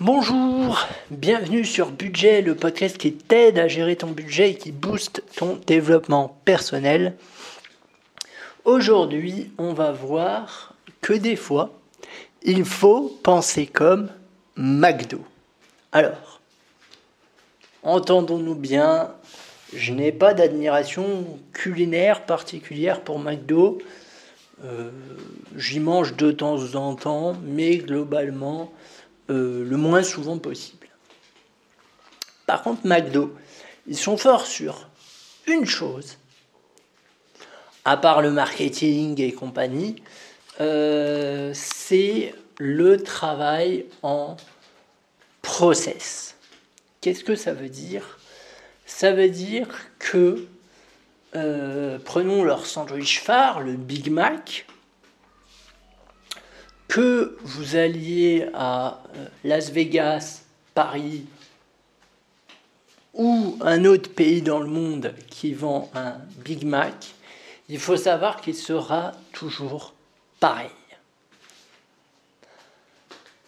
Bonjour, bienvenue sur Budget, le podcast qui t'aide à gérer ton budget et qui booste ton développement personnel. Aujourd'hui, on va voir que des fois, il faut penser comme McDo. Alors, entendons-nous bien, je n'ai pas d'admiration culinaire particulière pour McDo. Euh, j'y mange de temps en temps, mais globalement, euh, le moins souvent possible. Par contre, McDo, ils sont forts sur une chose, à part le marketing et compagnie, euh, c'est le travail en process. Qu'est-ce que ça veut dire? Ça veut dire que, euh, prenons leur sandwich phare, le Big Mac, que vous alliez à euh, Las Vegas, Paris ou un autre pays dans le monde qui vend un Big Mac, il faut savoir qu'il sera toujours pareil.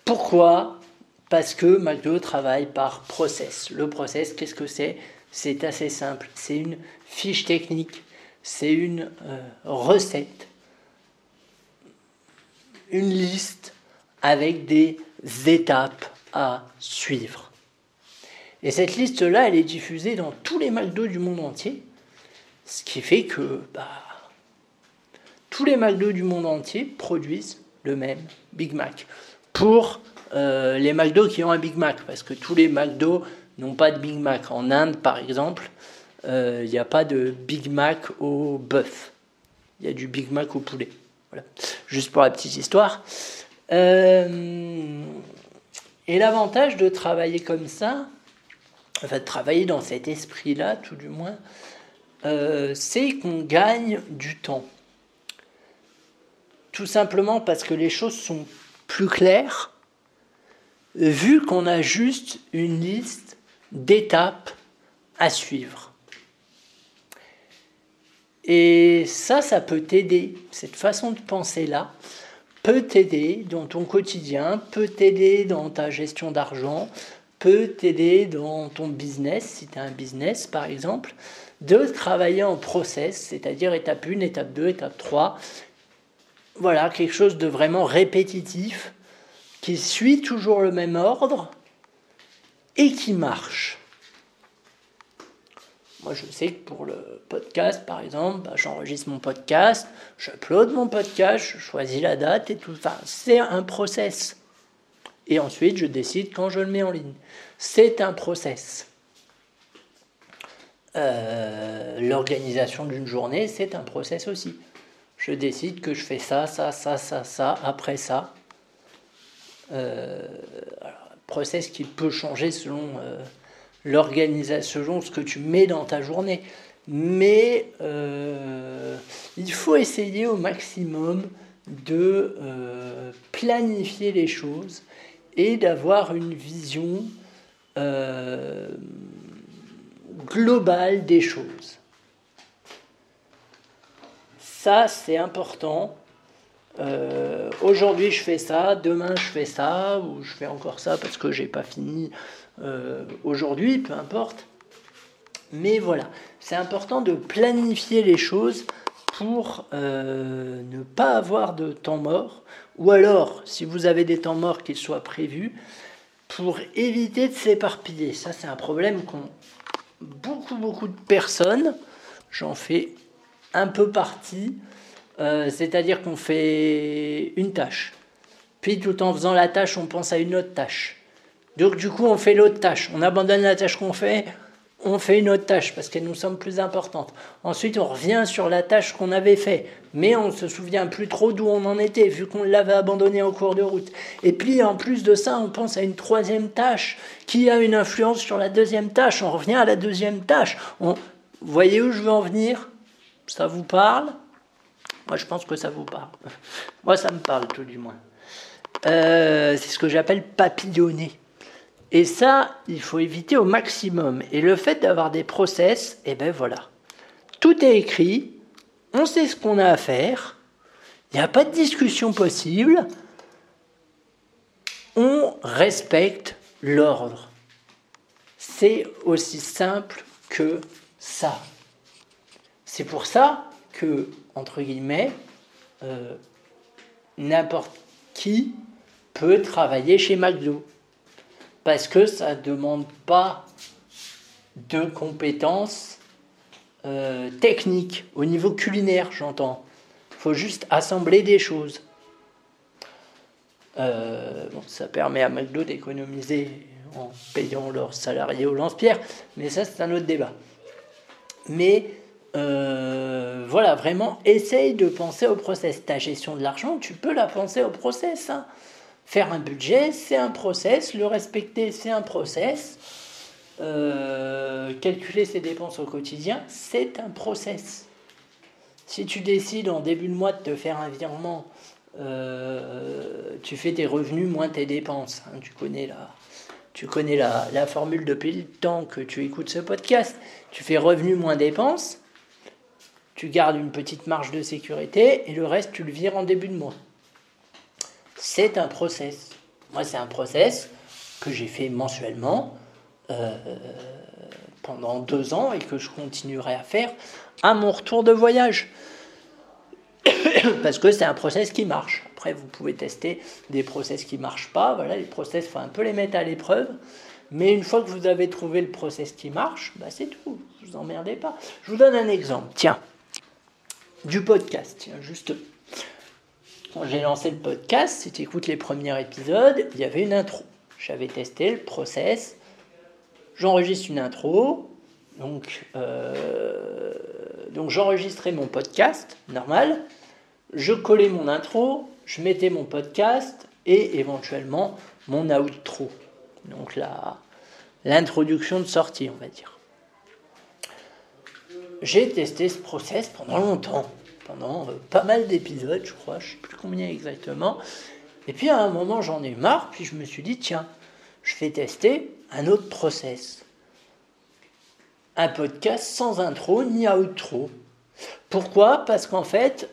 Pourquoi? Parce que McDo travaille par process. Le process, qu'est-ce que c'est? C'est assez simple. C'est une fiche technique, c'est une euh, recette une liste avec des étapes à suivre. Et cette liste-là, elle est diffusée dans tous les McDo du monde entier, ce qui fait que bah, tous les McDo du monde entier produisent le même Big Mac. Pour euh, les McDo qui ont un Big Mac, parce que tous les McDo n'ont pas de Big Mac. En Inde, par exemple, euh, il n'y a pas de Big Mac au bœuf. Il y a du Big Mac au poulet. Juste pour la petite histoire. Euh, et l'avantage de travailler comme ça, enfin de travailler dans cet esprit-là, tout du moins, euh, c'est qu'on gagne du temps. Tout simplement parce que les choses sont plus claires, vu qu'on a juste une liste d'étapes à suivre. Et ça, ça peut t'aider. Cette façon de penser-là peut t'aider dans ton quotidien, peut t'aider dans ta gestion d'argent, peut t'aider dans ton business, si tu as un business par exemple, de travailler en process, c'est-à-dire étape 1, étape 2, étape 3. Voilà, quelque chose de vraiment répétitif, qui suit toujours le même ordre et qui marche. Moi, je sais que pour le podcast, par exemple, bah, j'enregistre mon podcast, j'upload mon podcast, je choisis la date et tout. Enfin, c'est un process. Et ensuite, je décide quand je le mets en ligne. C'est un process. Euh, l'organisation d'une journée, c'est un process aussi. Je décide que je fais ça, ça, ça, ça, ça, après ça. Euh, process qui peut changer selon euh, l'organisation, ce que tu mets dans ta journée. Mais euh, il faut essayer au maximum de euh, planifier les choses et d'avoir une vision euh, globale des choses. Ça, c'est important. Aujourd'hui, je fais ça, demain, je fais ça, ou je fais encore ça parce que j'ai pas fini euh, aujourd'hui, peu importe. Mais voilà, c'est important de planifier les choses pour euh, ne pas avoir de temps mort, ou alors, si vous avez des temps morts, qu'ils soient prévus, pour éviter de s'éparpiller. Ça, c'est un problème qu'ont beaucoup, beaucoup de personnes. J'en fais un peu partie. Euh, c'est-à-dire qu'on fait une tâche. Puis tout en faisant la tâche, on pense à une autre tâche. Donc du coup, on fait l'autre tâche. On abandonne la tâche qu'on fait, on fait une autre tâche parce qu'elle nous semble plus importante. Ensuite, on revient sur la tâche qu'on avait fait, mais on ne se souvient plus trop d'où on en était, vu qu'on l'avait abandonnée en cours de route. Et puis, en plus de ça, on pense à une troisième tâche qui a une influence sur la deuxième tâche. On revient à la deuxième tâche. On... Vous voyez où je veux en venir? Ça vous parle? Moi, je pense que ça vous parle. Moi, ça me parle tout du moins. Euh, c'est ce que j'appelle papillonner. Et ça, il faut éviter au maximum. Et le fait d'avoir des process, eh ben voilà. Tout est écrit, on sait ce qu'on a à faire, il n'y a pas de discussion possible, on respecte l'ordre. C'est aussi simple que ça. C'est pour ça que, entre guillemets, euh, n'importe qui peut travailler chez McDo. Parce que ça ne demande pas de compétences euh, techniques, au niveau culinaire, j'entends. Il faut juste assembler des choses. Euh, ça permet à McDo d'économiser en payant leurs salariés au lance-pierre, mais ça c'est un autre débat. Mais euh, voilà, vraiment, essaye de penser au process. Ta gestion de l'argent, tu peux la penser au process. Hein. Faire un budget, c'est un process. Le respecter, c'est un process. Euh, calculer ses dépenses au quotidien, c'est un process. Si tu décides en début de mois de te faire un virement, euh, tu fais tes revenus moins tes dépenses. Hein. tu connais la, la, formule depuis le temps que tu écoutes ce podcast. Tu fais revenus moins dépenses, tu gardes une petite marge de sécurité et le reste, tu le vires en début de mois. C'est un process. Moi, c'est un process que j'ai fait mensuellement euh, pendant deux ans et que je continuerai à faire à mon retour de voyage. Parce que c'est un process qui marche. Après, vous pouvez tester des process qui ne marchent pas. Voilà, les process, il faut un peu les mettre à l'épreuve. Mais une fois que vous avez trouvé le process qui marche, bah c'est tout. Vous emmerdez pas. Je vous donne un exemple. Tiens, du podcast. Tiens, juste. Quand j'ai lancé le podcast, si tu écoutes les premiers épisodes, il y avait une intro. J'avais testé le process. J'enregistre une intro. Donc, euh, donc j'enregistrais mon podcast normal. Je collais mon intro. Je mettais mon podcast et éventuellement mon outro. Donc l'introduction de sortie, on va dire j'ai testé ce process pendant longtemps, pendant euh, pas mal d'épisodes, je crois, je sais plus combien exactement. Et puis à un moment, j'en ai marre, puis je me suis dit, tiens, je vais tester un autre process. Un podcast sans intro ni outro. Pourquoi? Parce qu'en fait,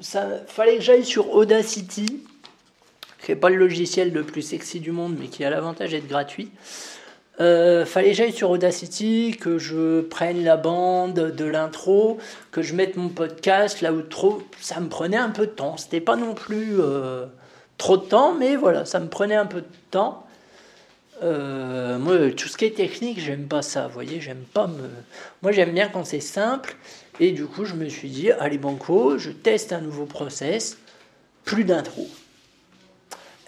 ça fallait que j'aille sur Audacity, qui n'est pas le logiciel le plus sexy du monde, mais qui a l'avantage d'être gratuit. Euh, fallait que j'aille sur Audacity, que je prenne la bande de l'intro, que je mette mon podcast, là trop Ça me prenait un peu de temps. C'était pas non plus euh, trop de temps, mais voilà, ça me prenait un peu de temps. Euh, moi, tout ce qui est technique, j'aime pas ça. Vous voyez, j'aime pas me. Moi, j'aime bien quand c'est simple. Et du coup, je me suis dit, allez, banco, je teste un nouveau process, plus d'intro.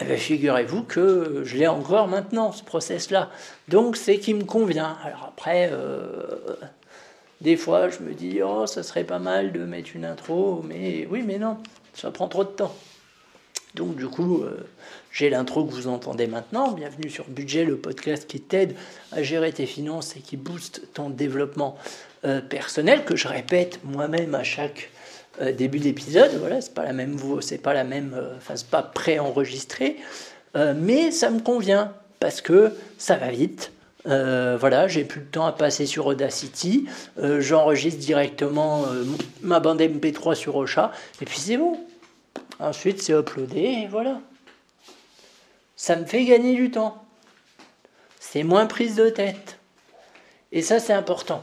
Eh bien, figurez-vous que je l'ai encore maintenant, ce process-là. Donc, c'est qui me convient. Alors après, euh, des fois, je me dis, oh, ça serait pas mal de mettre une intro, mais oui, mais non, ça prend trop de temps. Donc, du coup, euh, j'ai l'intro que vous entendez maintenant. Bienvenue sur Budget, le podcast qui t'aide à gérer tes finances et qui booste ton développement euh, personnel, que je répète moi-même à chaque euh, début d'épisode. Voilà, c'est pas la même c'est pas la même, euh, enfin c'est pas pré-enregistré, euh, mais ça me convient parce que ça va vite. voilà, j'ai plus de temps à passer sur Audacity. J'enregistre directement ma bande MP3 sur Ocha et puis c'est bon. Ensuite, c'est uploadé et voilà. Ça me fait gagner du temps. C'est moins prise de tête. Et ça, c'est important.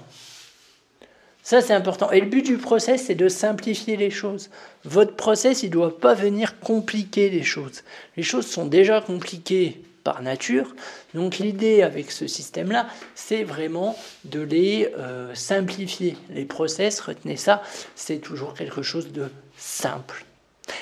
Ça, c'est important. Et le but du process, c'est de simplifier les choses. Votre process, il ne doit pas venir compliquer les choses. Les choses sont déjà compliquées par nature. Donc l'idée avec ce système-là, c'est vraiment de les euh, simplifier. Les process, retenez ça, c'est toujours quelque chose de simple.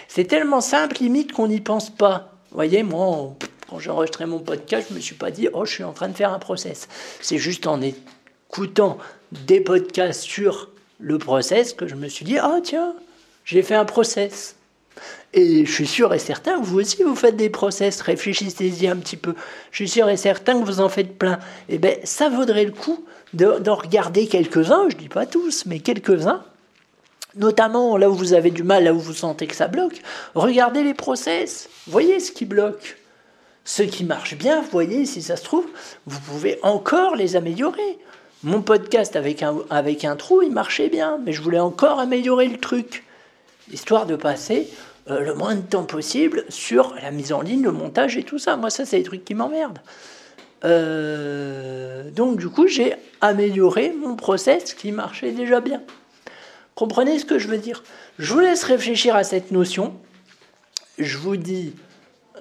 C'est tellement simple, limite, qu'on n'y pense pas. Vous voyez, moi, quand j'ai enregistré mon podcast, je ne me suis pas dit, oh, je suis en train de faire un process. C'est juste en écoutant des podcasts sur le process que je me suis dit, ah tiens, j'ai fait un process. Et je suis sûr et certain que vous aussi, vous faites des process, réfléchissez-y un petit peu. Je suis sûr et certain que vous en faites plein. Eh bien, ça vaudrait le coup d'en regarder quelques-uns, je ne dis pas tous, mais quelques-uns. Notamment là où vous avez du mal, là où vous sentez que ça bloque. Regardez les process, voyez ce qui bloque. Ce qui marche bien, voyez si ça se trouve, vous pouvez encore les améliorer. Mon podcast avec un, avec un trou, il marchait bien, mais je voulais encore améliorer le truc, histoire de passer euh, le moins de temps possible sur la mise en ligne, le montage et tout ça. Moi, ça, c'est des trucs qui m'emmerdent. Euh, donc, du coup, j'ai amélioré mon process qui marchait déjà bien. Comprenez ce que je veux dire? Je vous laisse réfléchir à cette notion. Je vous dis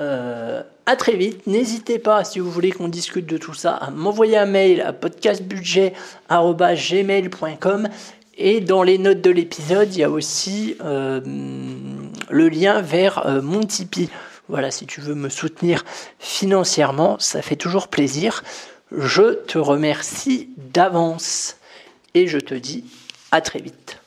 euh, à très vite. N'hésitez pas, si vous voulez qu'on discute de tout ça, à m'envoyer un mail à podcastbudget.gmail.com et dans les notes de l'épisode, il y a aussi euh, le lien vers euh, mon Tipeee. Voilà, si tu veux me soutenir financièrement, ça fait toujours plaisir. Je te remercie d'avance et je te dis à très vite.